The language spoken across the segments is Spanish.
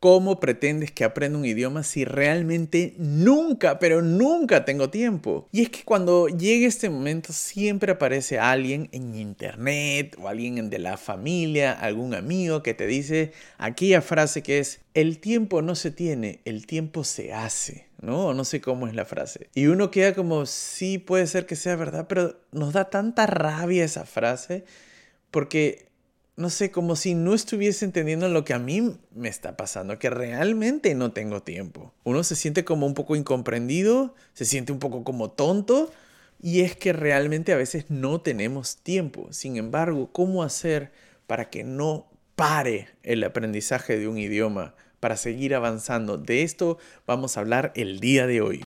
¿Cómo pretendes que aprenda un idioma si realmente nunca, pero nunca tengo tiempo? Y es que cuando llegue este momento siempre aparece alguien en internet o alguien de la familia, algún amigo que te dice aquella frase que es, el tiempo no se tiene, el tiempo se hace. ¿no? No sé cómo es la frase. Y uno queda como, sí, puede ser que sea verdad, pero nos da tanta rabia esa frase porque no sé, como si no estuviese entendiendo lo que a mí me está pasando, que realmente no tengo tiempo. Uno se siente como un poco incomprendido, se siente un poco como tonto, y es que realmente a veces no tenemos tiempo. Sin embargo, ¿cómo hacer para que no pare el aprendizaje de un idioma, para seguir avanzando? De esto vamos a hablar el día de hoy.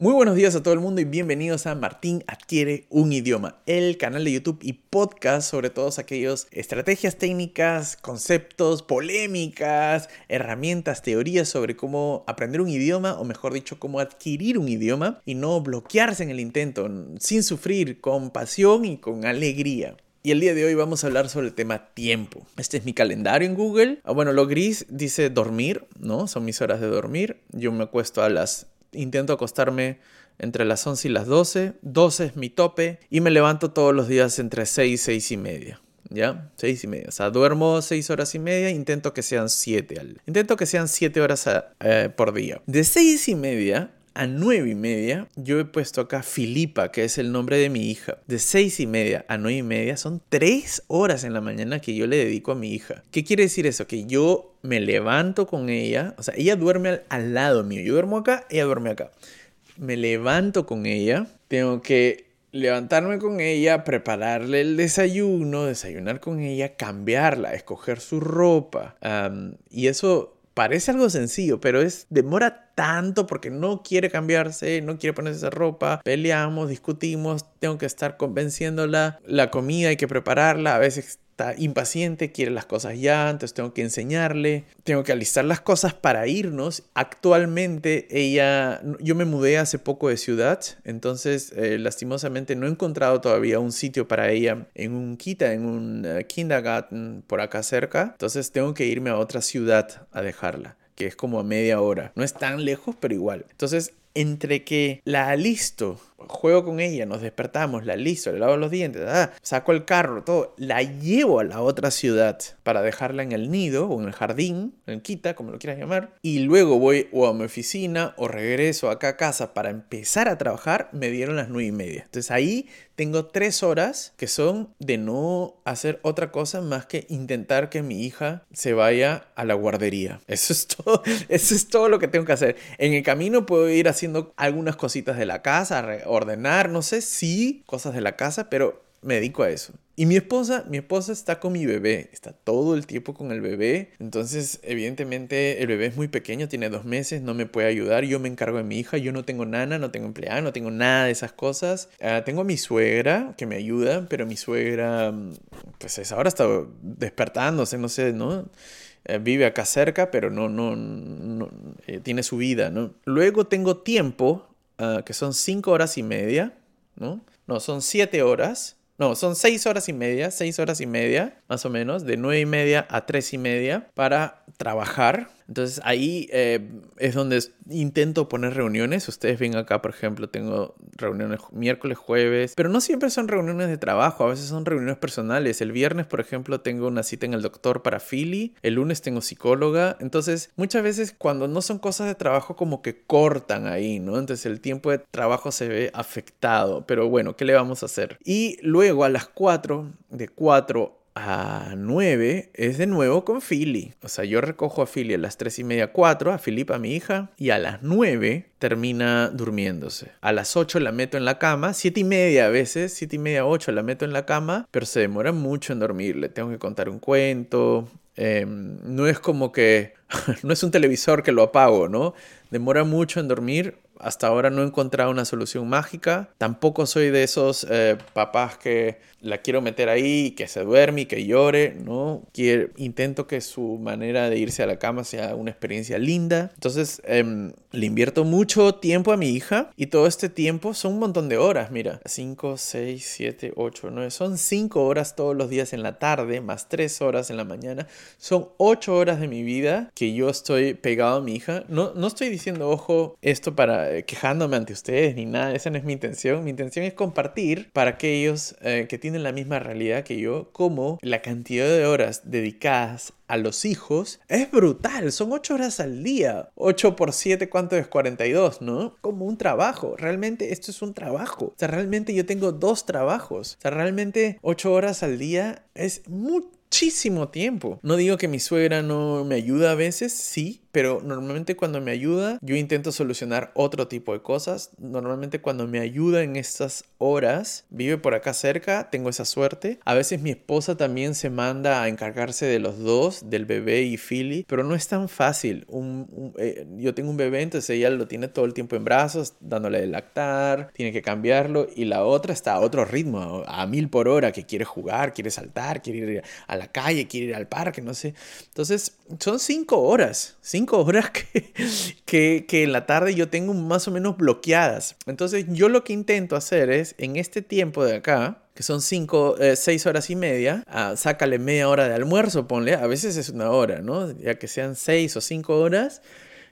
Muy buenos días a todo el mundo y bienvenidos a Martín Adquiere un Idioma, el canal de YouTube y podcast sobre todas aquellas estrategias técnicas, conceptos, polémicas, herramientas, teorías sobre cómo aprender un idioma o mejor dicho, cómo adquirir un idioma y no bloquearse en el intento, sin sufrir, con pasión y con alegría. Y el día de hoy vamos a hablar sobre el tema tiempo. Este es mi calendario en Google. Ah, bueno, lo gris dice dormir, ¿no? Son mis horas de dormir. Yo me acuesto a las intento acostarme entre las 11 y las 12. 12 es mi tope y me levanto todos los días entre 6 y 6 y media. ¿Ya? 6 y media. O sea, duermo 6 horas y media, intento que sean 7 al... Intento que sean 7 horas eh, por día. De 6 y media a 9 y media, yo he puesto acá Filipa, que es el nombre de mi hija. De 6 y media a 9 y media son 3 horas en la mañana que yo le dedico a mi hija. ¿Qué quiere decir eso? Que yo me levanto con ella, o sea, ella duerme al, al lado mío. Yo duermo acá, ella duerme acá. Me levanto con ella, tengo que levantarme con ella, prepararle el desayuno, desayunar con ella, cambiarla, escoger su ropa. Y eso parece algo sencillo, pero es demora tanto porque no quiere cambiarse, no quiere ponerse esa ropa, peleamos, discutimos, tengo que estar convenciéndola, la comida hay que prepararla, a veces está impaciente, quiere las cosas ya, entonces tengo que enseñarle, tengo que alistar las cosas para irnos. Actualmente ella, yo me mudé hace poco de ciudad, entonces eh, lastimosamente no he encontrado todavía un sitio para ella en un kita, en un uh, kindergarten por acá cerca, entonces tengo que irme a otra ciudad a dejarla que es como a media hora. No es tan lejos, pero igual. Entonces, entre que la alisto juego con ella, nos despertamos, la listo, le lavo los dientes, ah, saco el carro, todo, la llevo a la otra ciudad para dejarla en el nido o en el jardín, en quita, como lo quieras llamar, y luego voy o a mi oficina o regreso acá a casa para empezar a trabajar, me dieron las nueve y media. Entonces ahí tengo tres horas que son de no hacer otra cosa más que intentar que mi hija se vaya a la guardería. Eso es todo, eso es todo lo que tengo que hacer. En el camino puedo ir haciendo algunas cositas de la casa, ordenar, no sé si cosas de la casa, pero me dedico a eso. Y mi esposa, mi esposa está con mi bebé, está todo el tiempo con el bebé. Entonces, evidentemente, el bebé es muy pequeño, tiene dos meses, no me puede ayudar. Yo me encargo de mi hija, yo no tengo nana, no tengo empleada, no tengo nada de esas cosas. Ah, tengo a mi suegra que me ayuda, pero mi suegra, mm, pues es, ahora está despertándose, no sé, ¿no? Eh, vive acá cerca, pero no, no, no eh, tiene su vida, ¿no? Luego tengo tiempo, ah, que son cinco horas y media, ¿no? No, son siete horas no, son seis horas y media, seis horas y media, más o menos, de nueve y media a tres y media para trabajar entonces ahí eh, es donde intento poner reuniones. Ustedes ven acá, por ejemplo, tengo reuniones miércoles, jueves, pero no siempre son reuniones de trabajo, a veces son reuniones personales. El viernes, por ejemplo, tengo una cita en el doctor para Philly, el lunes tengo psicóloga. Entonces muchas veces cuando no son cosas de trabajo como que cortan ahí, ¿no? Entonces el tiempo de trabajo se ve afectado, pero bueno, ¿qué le vamos a hacer? Y luego a las 4, de 4 a 9 es de nuevo con Philly. O sea, yo recojo a Philly a las 3 y media, 4, a Filipa, mi hija, y a las 9 termina durmiéndose. A las 8 la meto en la cama, 7 y media a veces, 7 y media, 8 la meto en la cama, pero se demora mucho en dormir. Le tengo que contar un cuento. Em, no es como que, no es un televisor que lo apago, ¿no? Demora mucho en dormir hasta ahora no he encontrado una solución mágica. Tampoco soy de esos eh, papás que la quiero meter ahí, que se duerme y que llore, ¿no? Quiero, intento que su manera de irse a la cama sea una experiencia linda. Entonces, em, le invierto mucho tiempo a mi hija y todo este tiempo son un montón de horas, mira. 5, 6, 7, 8, 9. Son 5 horas todos los días en la tarde, más 3 horas en la mañana. Son 8 horas de mi vida que yo estoy pegado a mi hija. No, no estoy diciendo, ojo, esto para eh, quejándome ante ustedes ni nada. Esa no es mi intención. Mi intención es compartir para aquellos eh, que tienen la misma realidad que yo, como la cantidad de horas dedicadas a los hijos es brutal. Son 8 horas al día. 8 por 7, ¿cuánto es? 42, ¿no? Como un trabajo. Realmente esto es un trabajo. O sea, realmente yo tengo dos trabajos. O sea, realmente 8 horas al día es muchísimo tiempo. No digo que mi suegra no me ayuda a veces, sí, pero normalmente cuando me ayuda, yo intento solucionar otro tipo de cosas. Normalmente cuando me ayuda en estas horas, vive por acá cerca, tengo esa suerte. A veces mi esposa también se manda a encargarse de los dos, del bebé y Philly, pero no es tan fácil. Eh, yo tengo un bebé, entonces ella lo tiene todo el tiempo en brazos, dándole de lactar, tiene que cambiarlo, y la otra está a otro ritmo, a mil por hora, que quiere jugar, quiere saltar, quiere ir a la calle, quiere ir al parque, no sé. Entonces, son cinco horas, cinco horas que, que, en la tarde yo tengo más o menos bloqueadas. Entonces yo lo que intento hacer es, en este tiempo de acá, que son 5, 6 eh, horas y media, ah, sácale media hora de almuerzo, ponle, a veces es una hora, ¿no? Ya que sean 6 o 5 horas,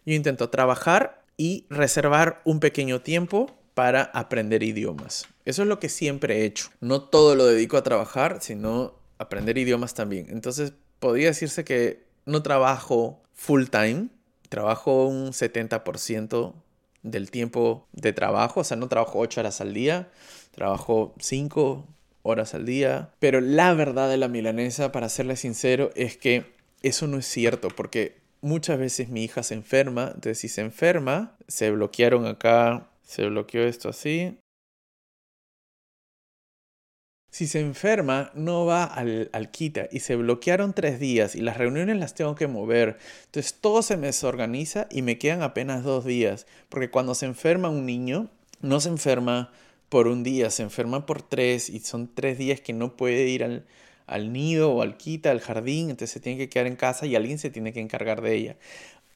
yo intento trabajar y reservar un pequeño tiempo para aprender idiomas. Eso es lo que siempre he hecho. No todo lo dedico a trabajar, sino aprender idiomas también. Entonces, podría decirse que no trabajo full time, trabajo un 70% del tiempo de trabajo, o sea, no trabajo 8 horas al día, trabajo 5 horas al día, pero la verdad de la milanesa, para serle sincero, es que eso no es cierto, porque muchas veces mi hija se enferma, entonces si se enferma, se bloquearon acá, se bloqueó esto así, si se enferma, no va al, al, quita y se bloquearon tres días y las reuniones las tengo que mover. Entonces todo se me desorganiza y me quedan apenas dos días. Porque cuando se enferma un niño, no se enferma por un día, se enferma por tres y son tres días que no puede ir al, al nido o al quita, al jardín, entonces se tiene que quedar en casa y alguien se tiene que encargar de ella.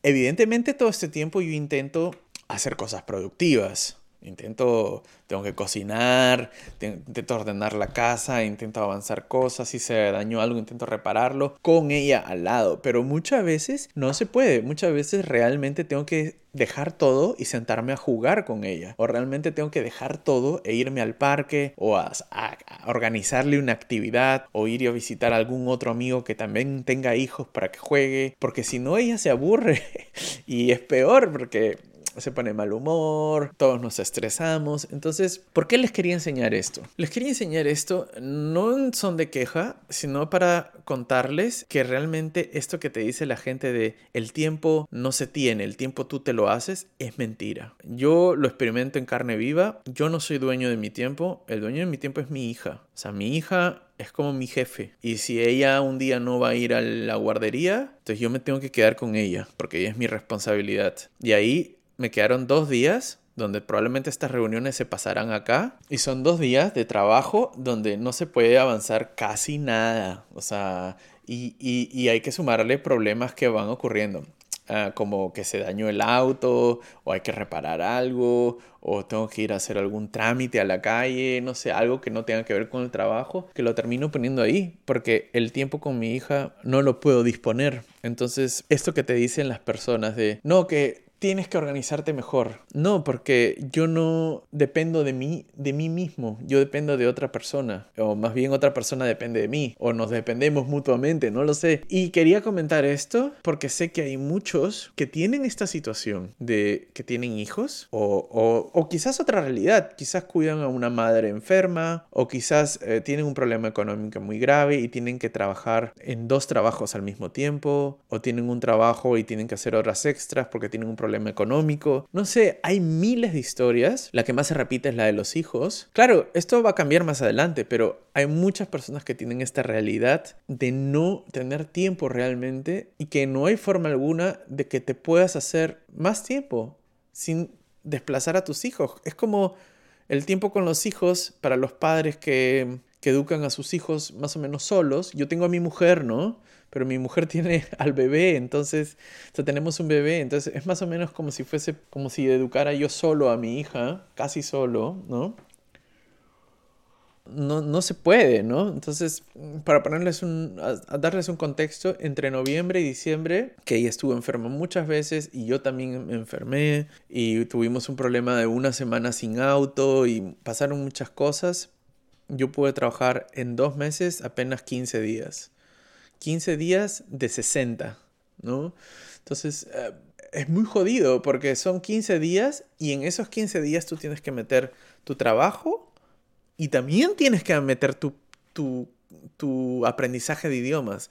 Evidentemente todo este tiempo yo intento hacer cosas productivas Intento, tengo que cocinar, intento ordenar la casa, intento avanzar cosas, si se dañó algo intento repararlo con ella al lado, pero muchas veces no se puede, muchas veces realmente tengo que dejar todo y sentarme a jugar con ella, o realmente tengo que dejar todo e irme al parque o a, organizarle una actividad o ir a visitar a algún otro amigo que también tenga hijos para que juegue, porque si no ella se aburre. Y es peor porque se pone mal humor, todos nos estresamos. Entonces, ¿por qué les quería enseñar esto? Les quería enseñar esto no son de queja, sino para contarles que realmente esto que te dice la gente de el tiempo no se tiene, el tiempo tú te lo haces, es mentira. Yo lo experimento en carne viva, yo no soy dueño de mi tiempo, el dueño de mi tiempo es mi hija. O sea, mi hija es como mi jefe. Y si ella un día no va a ir a la guardería, entonces yo me tengo que quedar con ella, porque ella es mi responsabilidad. Y ahí me quedaron dos días donde probablemente estas reuniones se pasarán acá. Y son dos días de trabajo donde no se puede avanzar casi nada. O sea, y, y hay que sumarle problemas que van ocurriendo. Ah, como que se dañó el auto o hay que reparar algo o tengo que ir a hacer algún trámite a la calle, no sé, algo que no tenga que ver con el trabajo, que lo termino poniendo ahí porque el tiempo con mi hija no lo puedo disponer. Entonces, esto que te dicen las personas de, no, que tienes que organizarte mejor. No, porque yo no dependo de mí, de mí mismo, yo dependo de otra persona, o más bien otra persona depende de mí, o nos dependemos mutuamente, no lo sé. Y quería comentar esto porque sé que hay muchos que tienen esta situación de que tienen hijos, o, o, quizás otra realidad, quizás cuidan a una madre enferma, o quizás eh, tienen un problema económico muy grave y tienen que trabajar en dos trabajos al mismo tiempo, o tienen un trabajo y tienen que hacer horas extras porque tienen un problema problema económico. No sé, hay miles de historias. La que más se repite es la de los hijos. Claro, esto va a cambiar más adelante, pero hay muchas personas que tienen esta realidad de no tener tiempo realmente y que no hay forma alguna de que te puedas hacer más tiempo sin desplazar a tus hijos. Es como el tiempo con los hijos para los padres que, que educan a sus hijos más o menos solos. Yo tengo a mi mujer, ¿no? Pero mi mujer tiene al bebé, entonces tenemos un bebé, entonces es más o menos como si fuese, como si educara yo solo a mi hija, casi solo, ¿no? No, no se puede, ¿no? Entonces, para ponerles un, a, darles un contexto, entre noviembre y diciembre, que ella estuvo enferma muchas veces y yo también me enfermé y tuvimos un problema de una semana sin auto y pasaron muchas cosas, yo pude trabajar en dos meses apenas 15 días. 15 días de 60, ¿no? Entonces, eh, es muy jodido porque son 15 días y en esos 15 días tú tienes que meter tu trabajo y también tienes que meter tu, tu, aprendizaje de idiomas.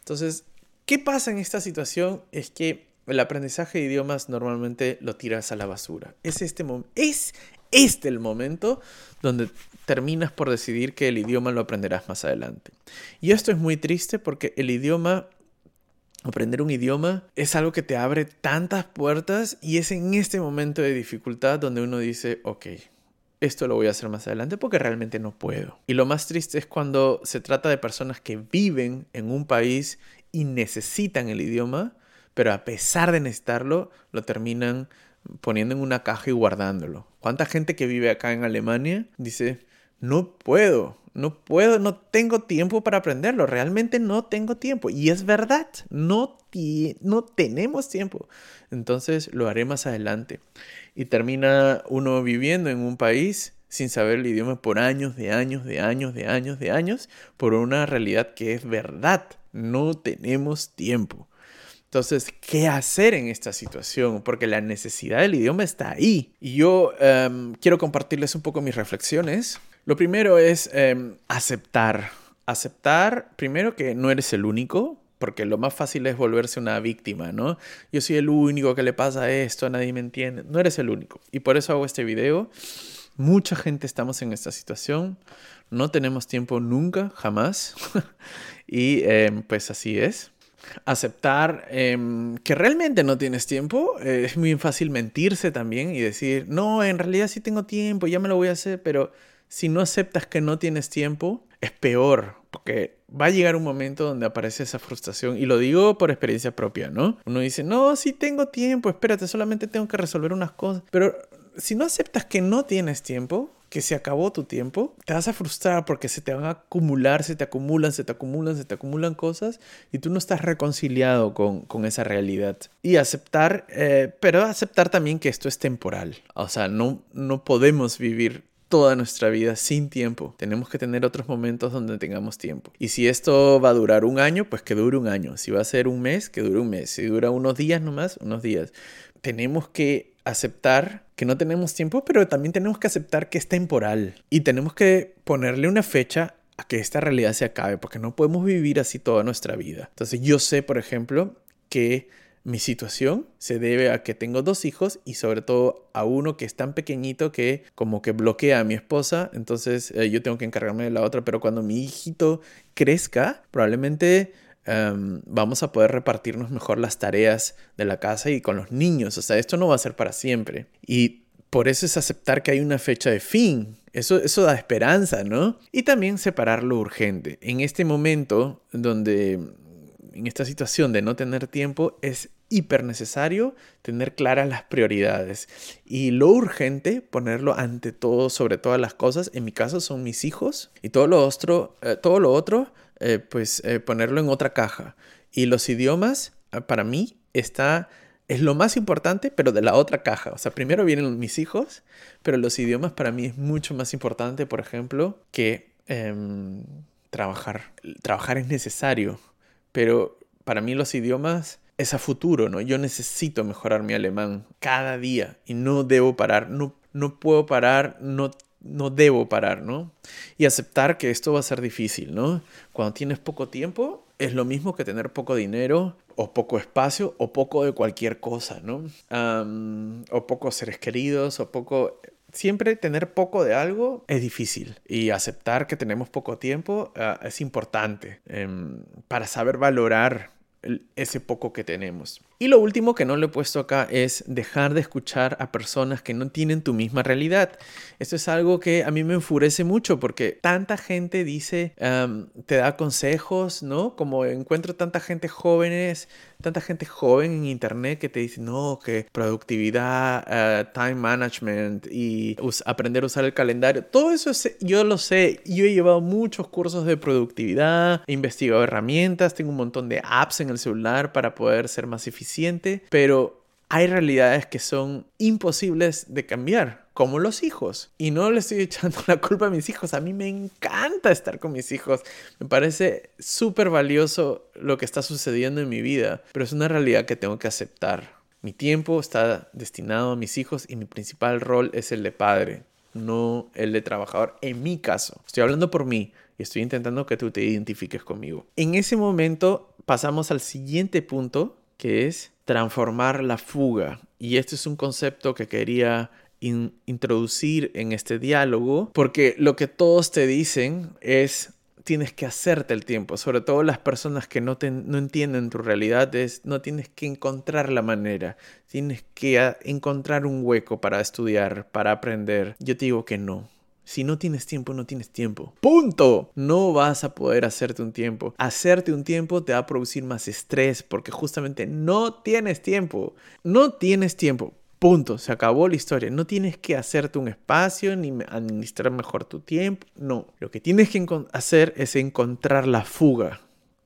Entonces, ¿qué pasa en esta situación? Es que el aprendizaje de idiomas normalmente lo tiras a la basura. Es este, es este el momento donde terminas por decidir que el idioma lo aprenderás más adelante. Y esto es muy triste porque el idioma, aprender un idioma, es algo que te abre tantas puertas y es en este momento de dificultad donde uno dice, ok, esto lo voy a hacer más adelante porque realmente no puedo. Y lo más triste es cuando se trata de personas que viven en un país y necesitan el idioma, pero a pesar de necesitarlo, lo terminan poniendo en una caja y guardándolo. ¿Cuánta gente que vive acá en Alemania dice, no puedo, no puedo, no tengo tiempo para aprenderlo, realmente no tengo tiempo. Y es verdad, no, no tenemos tiempo. Entonces lo haré más adelante. Y termina uno viviendo en un país sin saber el idioma por años, de años, de años, de años, de años, por una realidad que es verdad. No tenemos tiempo. Entonces, ¿qué hacer en esta situación? Porque la necesidad del idioma está ahí. Y yo em, quiero compartirles un poco mis reflexiones. Lo primero es em, aceptar. Aceptar, primero, que no eres el único, porque lo más fácil es volverse una víctima, ¿no? Yo soy el único que le pasa esto, nadie me entiende. No eres el único. Y por eso hago este video. Mucha gente estamos en esta situación. No tenemos tiempo nunca, jamás. y em, pues así es aceptar em, que realmente no tienes tiempo. Eh, es muy fácil mentirse también y decir, no, en realidad sí tengo tiempo, ya me lo voy a hacer, pero si no aceptas que no tienes tiempo, es peor, porque va a llegar un momento donde aparece esa frustración. Y lo digo por experiencia propia, ¿no? Uno dice, no, sí tengo tiempo, espérate, solamente tengo que resolver unas cosas. Pero si no aceptas que no tienes tiempo, que se acabó tu tiempo, te vas a frustrar porque se te van a acumular, se te acumulan, se te acumulan, se te acumulan cosas y tú no estás reconciliado con, con esa realidad. Y aceptar, eh, pero aceptar también que esto es temporal. O sea, no, no podemos vivir toda nuestra vida sin tiempo. Tenemos que tener otros momentos donde tengamos tiempo. Y si esto va a durar un año, pues que dure un año. Si va a ser un mes, que dure un mes. Si dura unos días nomás, unos días. Tenemos que aceptar que no tenemos tiempo, pero también tenemos que aceptar que es temporal y tenemos que ponerle una fecha a que esta realidad se acabe, porque no podemos vivir así toda nuestra vida. Entonces yo sé, por ejemplo, que mi situación se debe a que tengo dos hijos y sobre todo a uno que es tan pequeñito que como que bloquea a mi esposa, entonces eh, yo tengo que encargarme de la otra, pero cuando mi hijito crezca, probablemente em, vamos a poder repartirnos mejor las tareas de la casa y con los niños, o sea, esto no va a ser para siempre. Y por eso es aceptar que hay una fecha de fin. Eso, eso da esperanza, ¿no? Y también separar lo urgente. En este momento donde en esta situación de no tener tiempo es hiper necesario tener claras las prioridades y lo urgente ponerlo ante todo sobre todas las cosas en mi caso son mis hijos y todo lo otro eh, todo lo otro eh, pues eh, ponerlo en otra caja. Y los idiomas para mí está es lo más importante pero de la otra caja. O sea primero vienen mis hijos pero los idiomas para mí es mucho más importante por ejemplo que em, trabajar. Trabajar es necesario pero para mí los idiomas es a futuro, ¿no? Yo necesito mejorar mi alemán cada día y no debo parar, no, no puedo parar, no, no debo parar, ¿no? Y aceptar que esto va a ser difícil, ¿no? Cuando tienes poco tiempo, es lo mismo que tener poco dinero o poco espacio o poco de cualquier cosa, ¿no? o pocos seres queridos o poco siempre tener poco de algo es difícil y aceptar que tenemos poco tiempo ah, es importante em, para saber valorar ese poco que tenemos. Y lo último que no lo he puesto acá es dejar de escuchar a personas que no tienen tu misma realidad. Esto es algo que a mí me enfurece mucho porque tanta gente dice, te da consejos, ¿no? Como encuentro tanta gente jóvenes, tanta gente joven en internet que te dice, no, que productividad, eh, time management y aprender a usar el calendario. Todo eso yo lo sé. Yo he llevado muchos cursos de productividad, he investigado herramientas, tengo un montón de apps en el celular para poder ser más eficiente pero hay realidades que son imposibles de cambiar, como los hijos. Y no le estoy echando la culpa a mis hijos, a mí me encanta estar con mis hijos, me parece súper valioso lo que está sucediendo en mi vida, pero es una realidad que tengo que aceptar. Mi tiempo está destinado a mis hijos y mi principal rol es el de padre, no el de trabajador, en mi caso. Estoy hablando por mí y estoy intentando que tú te identifiques conmigo. En ese momento pasamos al siguiente punto que es transformar la fuga. Y este es un concepto que quería introducir en este diálogo, porque lo que todos te dicen es tienes que hacerte el tiempo, sobre todo las personas que no, no entienden tu realidad, es no tienes que encontrar la manera, tienes que encontrar un hueco para estudiar, para aprender. Yo te digo que no, si no tienes tiempo, no tienes tiempo. Punto. No vas a poder hacerte un tiempo. Hacerte un tiempo te va a producir más estrés porque justamente no tienes tiempo. No tienes tiempo. Punto, se acabó la historia. No tienes que hacerte un espacio ni administrar mejor tu tiempo. No, lo que tienes que hacer es encontrar la fuga.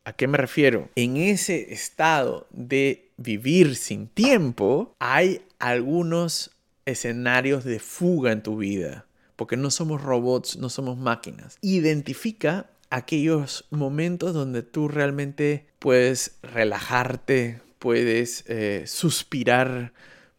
¿A qué me refiero? En ese estado de vivir sin tiempo hay algunos escenarios de fuga en tu vida porque no somos robots, no somos máquinas. Identifica aquellos momentos donde tú realmente puedes relajarte, puedes eh, suspirar,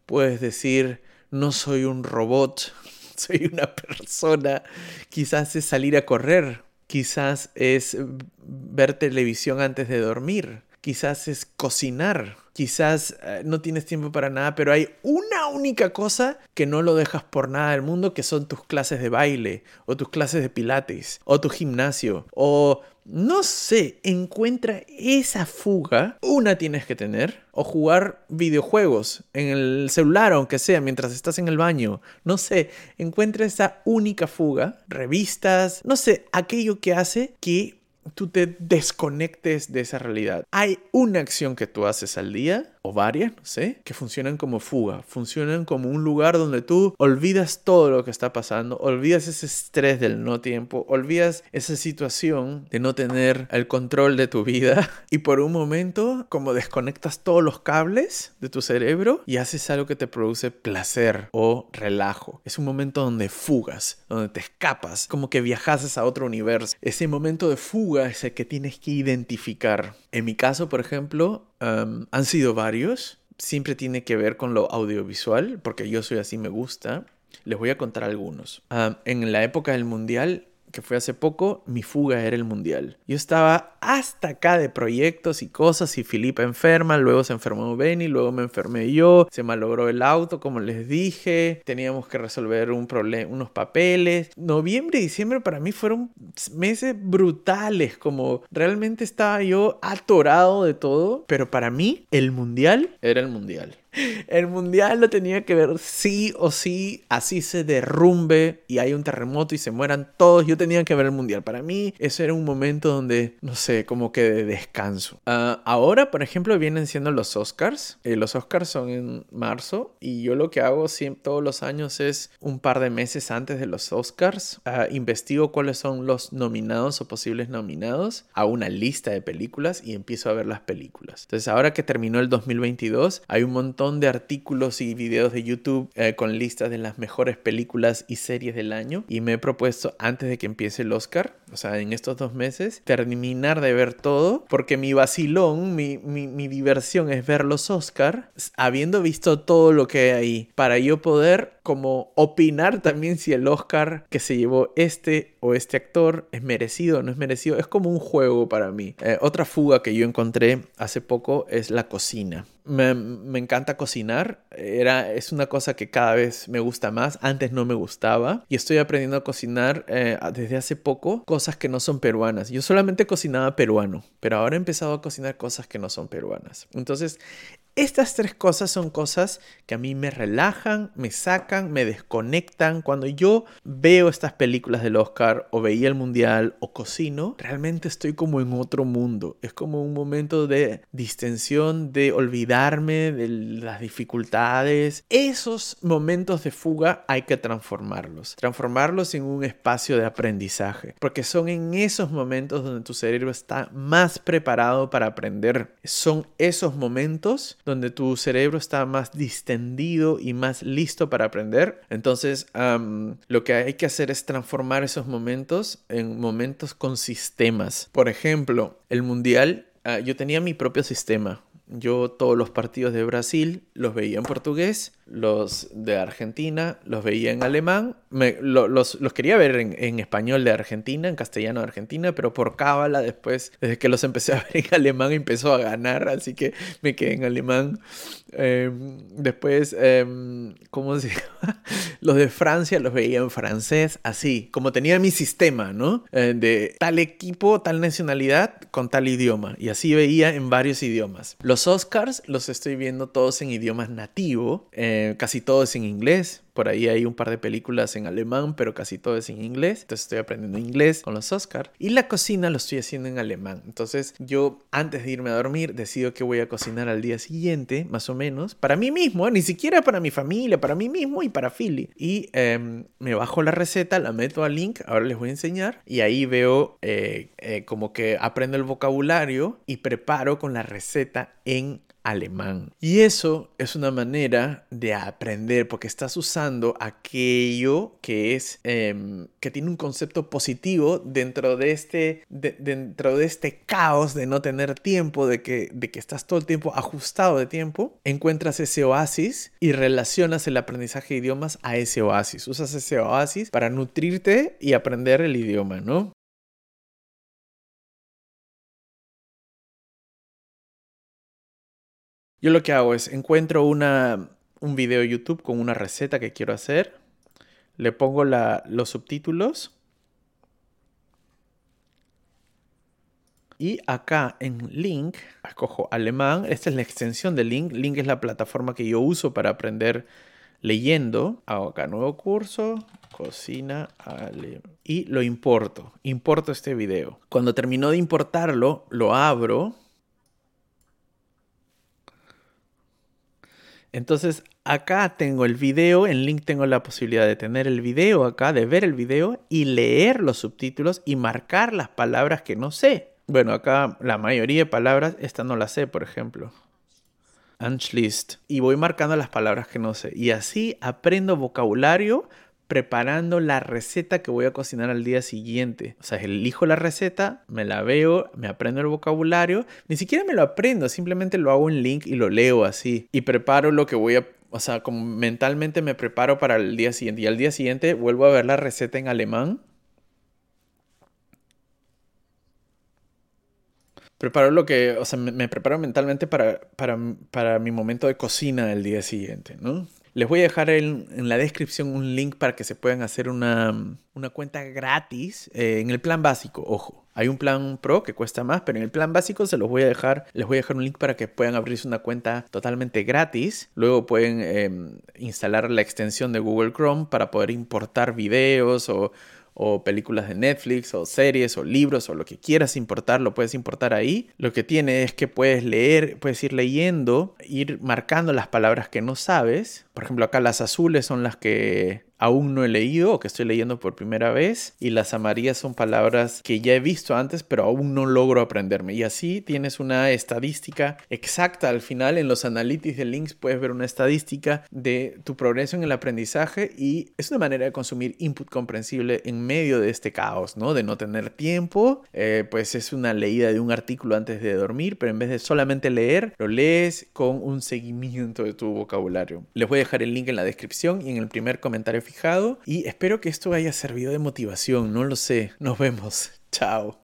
puedes decir, no soy un robot, soy una persona. Quizás es salir a correr, quizás es ver televisión antes de dormir, quizás es cocinar, quizás eh, no tienes tiempo para nada, pero hay una única cosa que no lo dejas por nada del mundo, que son tus clases de baile, o tus clases de pilates, o tu gimnasio, o no sé, encuentra esa fuga, una tienes que tener, o jugar videojuegos en el celular, aunque sea, mientras estás en el baño, no sé, encuentra esa única fuga, revistas, no sé, aquello que hace que tú te desconectes de esa realidad. Hay una acción que tú haces al día o varias, no sé, que funcionan como fuga, funcionan como un lugar donde tú olvidas todo lo que está pasando, olvidas ese estrés del no tiempo, olvidas esa situación de no tener el control de tu vida y por un momento como desconectas todos los cables de tu cerebro y haces algo que te produce placer o relajo. Es un momento donde fugas, donde te escapas, como que viajas a otro universo. Ese momento de fuga es el que tienes que identificar. En mi caso, por ejemplo, han sido varios. siempre tiene que ver con lo audiovisual, porque yo soy así, me gusta. Les voy a contar algunos. Ah, en la época del mundial, que fue hace poco, mi fuga era el mundial. Yo estaba hasta acá de proyectos y cosas y Filipa enferma, luego se enfermó Benny, luego me enfermé yo, se malogró el auto, como les dije, teníamos que resolver un unos papeles. Noviembre y diciembre para mí fueron meses brutales, como realmente estaba yo atorado de todo, pero para mí el mundial era el mundial. El mundial lo tenía que ver sí o sí, así se derrumbe y hay un terremoto y se mueran todos. Yo tenía que ver el mundial. Para mí, eso era un momento donde, no sé, como que de descanso. Ah, ahora, por ejemplo, vienen siendo los Oscars. Eh, los Oscars son en marzo y yo lo que hago siempre, todos los años es un par de meses antes de los Oscars. Ah, investigo cuáles son los nominados o posibles nominados a una lista de películas y empiezo a ver las películas. Entonces, ahora que terminó el 2022, hay un montón de artículos y videos de YouTube eh, con listas de las mejores películas y series del año. Y me he propuesto antes de que empiece el Oscar, o sea, en estos dos meses, terminar de ver todo. Porque mi vacilón, mi, mi, diversión es ver los Oscar habiendo visto todo lo que hay ahí. Para yo poder como opinar también si el Oscar que se llevó este o este actor es merecido o no es merecido. Es como un juego para mí. Eh, otra fuga que yo encontré hace poco es la cocina. Me, me, encanta cocinar. Era, es una cosa que cada vez me gusta más. Antes no me gustaba. Y estoy aprendiendo a cocinar eh, desde hace poco cosas que no son peruanas. Yo solamente cocinaba peruano. Pero ahora he empezado a cocinar cosas que no son peruanas. Entonces estas tres cosas son cosas que a mí me relajan, me sacan, me desconectan. Cuando yo veo estas películas del Oscar o veía el Mundial o cocino, realmente estoy como en otro mundo. Es como un momento de distensión, de olvidarme de las dificultades. Esos momentos de fuga hay que transformarlos. Transformarlos en un espacio de aprendizaje. Porque son en esos momentos donde tu cerebro está más preparado para aprender. Son esos momentos donde tu cerebro está más distendido y más listo para aprender. Entonces, lo que hay que hacer es transformar esos momentos en momentos con sistemas. Por ejemplo, el mundial, ah, yo tenía mi propio sistema. Yo todos los partidos de Brasil los veía en portugués los de Argentina los veía en alemán, los, quería ver en, español de Argentina, en castellano de Argentina, pero por cábala después, desde que los empecé a ver en alemán, empezó a ganar, así que me quedé en alemán. Em, después, em, ¿cómo se llama? Los de Francia los veía en francés, así, como tenía mi sistema, ¿no? Eh, de tal equipo, tal nacionalidad, con tal idioma, y así veía en varios idiomas. Los Oscars los estoy viendo todos en idiomas nativo. Casi todo es en inglés. Por ahí hay un par de películas en alemán, pero casi todo es en inglés. Entonces estoy aprendiendo inglés con los Oscars. Y la cocina lo estoy haciendo en alemán. Entonces yo antes de irme a dormir decido que voy a cocinar al día siguiente, más o menos, para mí mismo, ni siquiera para mi familia, para mí mismo y para Philly. Y em, me bajo la receta, la meto al link, ahora les voy a enseñar. Y ahí veo eh, eh, como que aprendo el vocabulario y preparo con la receta en alemán. Y eso es una manera de aprender porque estás usando aquello que es em, que tiene un concepto positivo dentro de este dentro de este caos de no tener tiempo, de que, de que estás todo el tiempo ajustado de tiempo, encuentras ese oasis y relacionas el aprendizaje de idiomas a ese oasis. Usas ese oasis para nutrirte y aprender el idioma, ¿no? Yo lo que hago es encuentro una, un video de YouTube con una receta que quiero hacer, le pongo los subtítulos y acá en Link escojo alemán. Esta es la extensión de Link. Link es la plataforma que yo uso para aprender leyendo. Hago acá nuevo curso, cocina alemán. Y lo importo. Importo este video. Cuando termino de importarlo, lo abro Entonces acá tengo el video, en link tengo la posibilidad de tener el video acá, de ver el video y leer los subtítulos y marcar las palabras que no sé. Bueno, acá la mayoría de palabras, esta no la sé, por ejemplo. Anschließt. Y voy marcando las palabras que no sé. Y así aprendo vocabulario preparando la receta que voy a cocinar al día siguiente. O sea, elijo la receta, me la veo, me aprendo el vocabulario. Ni siquiera me lo aprendo, simplemente lo hago en link y lo leo así. Y preparo lo que voy a o sea, como mentalmente me preparo para el día siguiente. Y al día siguiente vuelvo a ver la receta en alemán. Preparo lo que, o sea, me, preparo mentalmente para, para, para, mi momento de cocina del día siguiente, ¿no? Les voy a dejar en, la descripción un link para que se puedan hacer una, una cuenta gratis eh, en el plan básico, ojo. Hay un plan pro que cuesta más, pero en el plan básico se los voy a dejar, les voy a dejar un link para que puedan abrirse una cuenta totalmente gratis. Luego pueden em, instalar la extensión de Google Chrome para poder importar videos o, o películas de Netflix o series o libros o lo que quieras importar, lo puedes importar ahí. Lo que tiene es que puedes leer, puedes ir leyendo, ir marcando las palabras que no sabes. Por ejemplo, acá las azules son las que aún no he leído o que estoy leyendo por primera vez y las amarillas son palabras que ya he visto antes pero aún no logro aprenderme y así tienes una estadística exacta al final en los analytics de links puedes ver una estadística de tu progreso en el aprendizaje y es una manera de consumir input comprensible en medio de este caos, ¿no? De no tener tiempo, eh, pues es una leída de un artículo antes de dormir, pero en vez de solamente leer, lo lees con un seguimiento de tu vocabulario. Les voy a dejar el link en la descripción y en el primer comentario y espero que esto haya servido de motivación, no lo sé. Nos vemos. Chao.